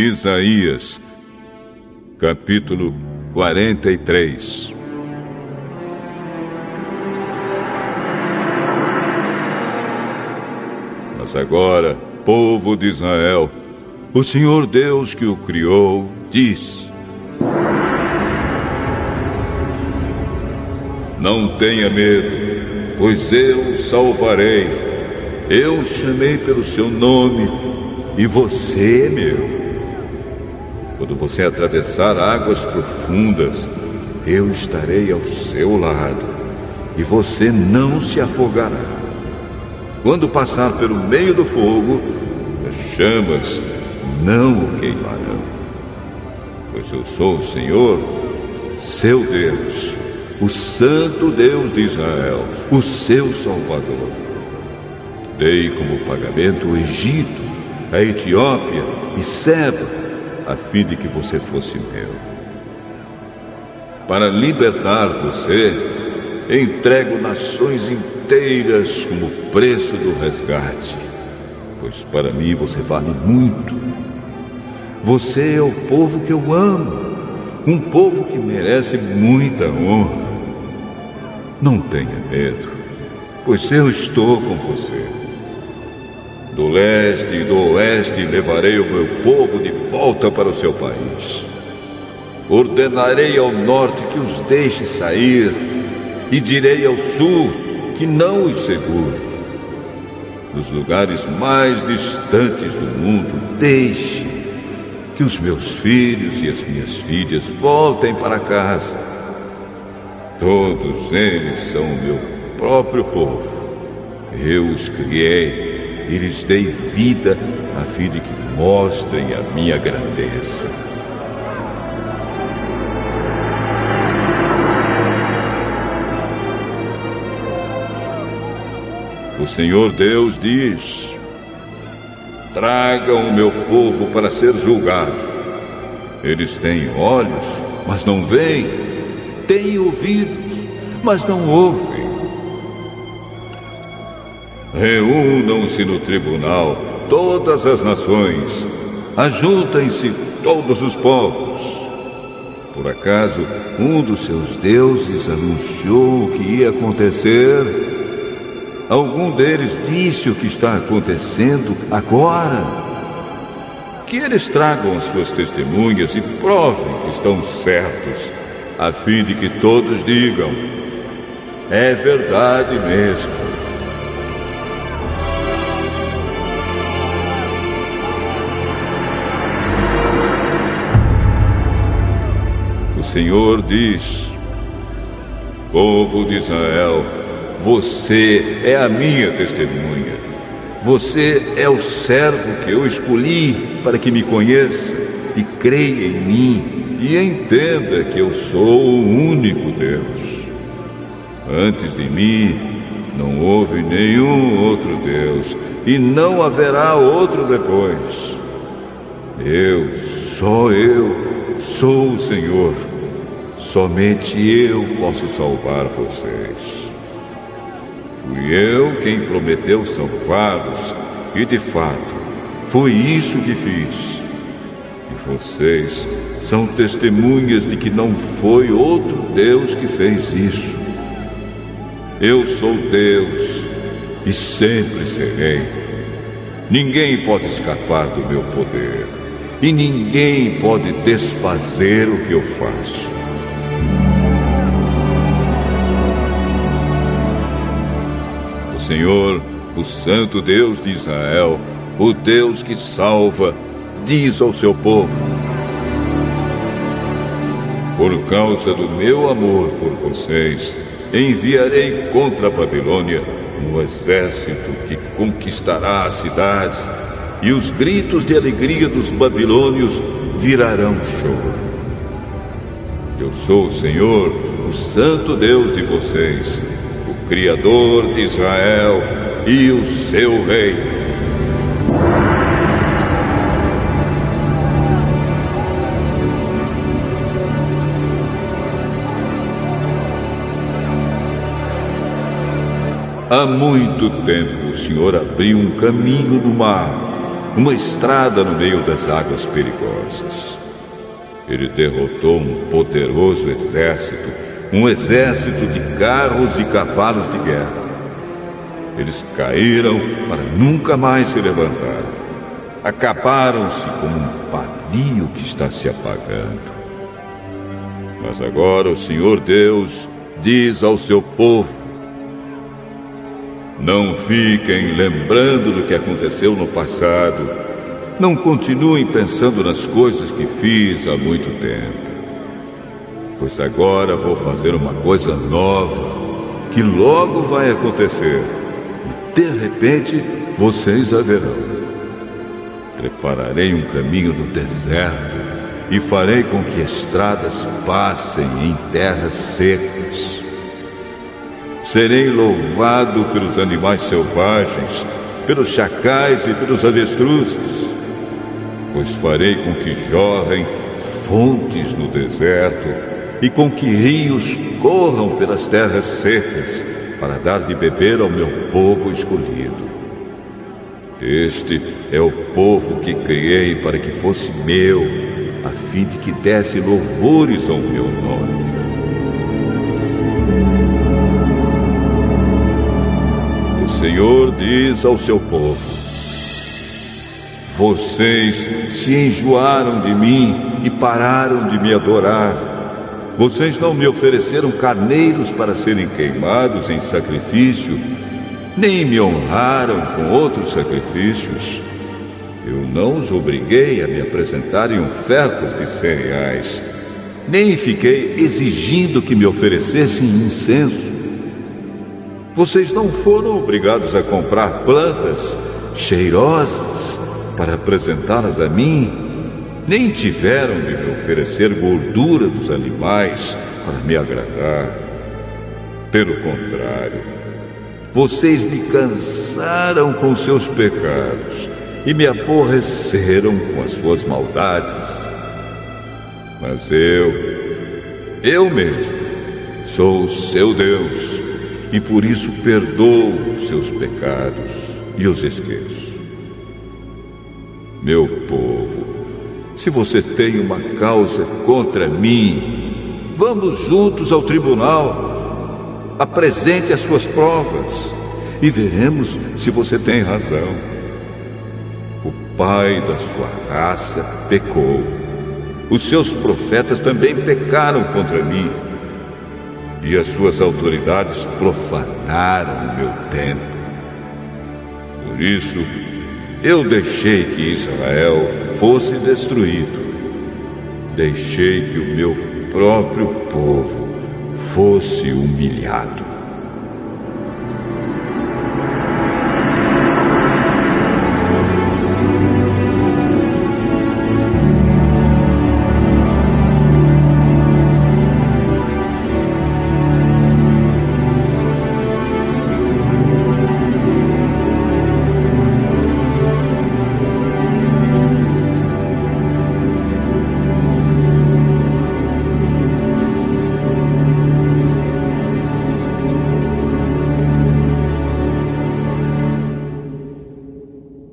Isaías, capítulo 43 Mas agora, povo de Israel, o Senhor Deus que o criou, disse: Não tenha medo, pois eu o salvarei. Eu chamei pelo seu nome e você é meu. Quando você atravessar águas profundas, eu estarei ao seu lado e você não se afogará. Quando passar pelo meio do fogo, as chamas não o queimarão. Pois eu sou o Senhor, seu Deus, o Santo Deus de Israel, o seu Salvador. Dei como pagamento o Egito, a Etiópia e Seba a fim de que você fosse meu. Para libertar você, entrego nações inteiras como preço do resgate, pois para mim você vale muito. Você é o povo que eu amo, um povo que merece muita honra. Não tenha medo, pois eu estou com você. Do leste e do oeste levarei o meu povo de volta para o seu país. Ordenarei ao norte que os deixe sair, e direi ao sul que não os segure. Nos lugares mais distantes do mundo, deixe que os meus filhos e as minhas filhas voltem para casa. Todos eles são o meu próprio povo. Eu os criei e lhes dei vida a fim de que mostrem a minha grandeza. O Senhor Deus diz: Tragam o meu povo para ser julgado. Eles têm olhos, mas não veem, têm ouvidos, mas não ouvem Reúnam-se no tribunal todas as nações, ajuntem-se todos os povos. Por acaso um dos seus deuses anunciou o que ia acontecer? Algum deles disse o que está acontecendo agora? Que eles tragam as suas testemunhas e provem que estão certos, a fim de que todos digam: é verdade mesmo. Senhor diz: Povo de Israel, você é a minha testemunha. Você é o servo que eu escolhi para que me conheça e creia em mim e entenda que eu sou o único Deus. Antes de mim não houve nenhum outro Deus e não haverá outro depois. Eu, só eu, sou o Senhor Somente eu posso salvar vocês. Fui eu quem prometeu salvá-los, e de fato, foi isso que fiz. E vocês são testemunhas de que não foi outro Deus que fez isso. Eu sou Deus e sempre serei. Ninguém pode escapar do meu poder, e ninguém pode desfazer o que eu faço. Senhor, o Santo Deus de Israel, o Deus que salva, diz ao seu povo: Por causa do meu amor por vocês, enviarei contra a Babilônia um exército que conquistará a cidade, e os gritos de alegria dos babilônios virarão choro. Eu sou o Senhor, o Santo Deus de vocês Criador de Israel e o seu Rei. Há muito tempo o Senhor abriu um caminho no mar uma estrada no meio das águas perigosas. Ele derrotou um poderoso exército, um exército de carros e cavalos de guerra. Eles caíram para nunca mais se levantar. Acabaram-se como um pavio que está se apagando. Mas agora o Senhor Deus diz ao seu povo: Não fiquem lembrando do que aconteceu no passado. Não continuem pensando nas coisas que fiz há muito tempo. Pois agora vou fazer uma coisa nova que logo vai acontecer. E de repente vocês a verão. Prepararei um caminho no deserto e farei com que estradas passem em terras secas. Serei louvado pelos animais selvagens, pelos chacais e pelos avestruzes, pois farei com que jorrem fontes no deserto e com que rios corram pelas terras secas, para dar de beber ao meu povo escolhido. Este é o povo que criei para que fosse meu a fim de que desse louvores ao meu nome. O Senhor diz ao seu povo: Vocês se enjoaram de mim e pararam de me adorar. Vocês não me ofereceram carneiros para serem queimados em sacrifício, nem me honraram com outros sacrifícios. Eu não os obriguei a me apresentarem ofertas de cereais, nem fiquei exigindo que me oferecessem incenso. Vocês não foram obrigados a comprar plantas cheirosas para apresentá-las a mim, nem tiveram de me oferecer gordura dos animais para me agradar. Pelo contrário, vocês me cansaram com seus pecados e me aborreceram com as suas maldades. Mas eu, eu mesmo, sou o seu Deus e por isso perdoo os seus pecados e os esqueço. Meu povo, se você tem uma causa contra mim, vamos juntos ao tribunal. Apresente as suas provas e veremos se você tem razão pai da sua raça pecou. Os seus profetas também pecaram contra mim. E as suas autoridades profanaram o meu templo. Por isso, eu deixei que Israel fosse destruído. Deixei que o meu próprio povo fosse humilhado.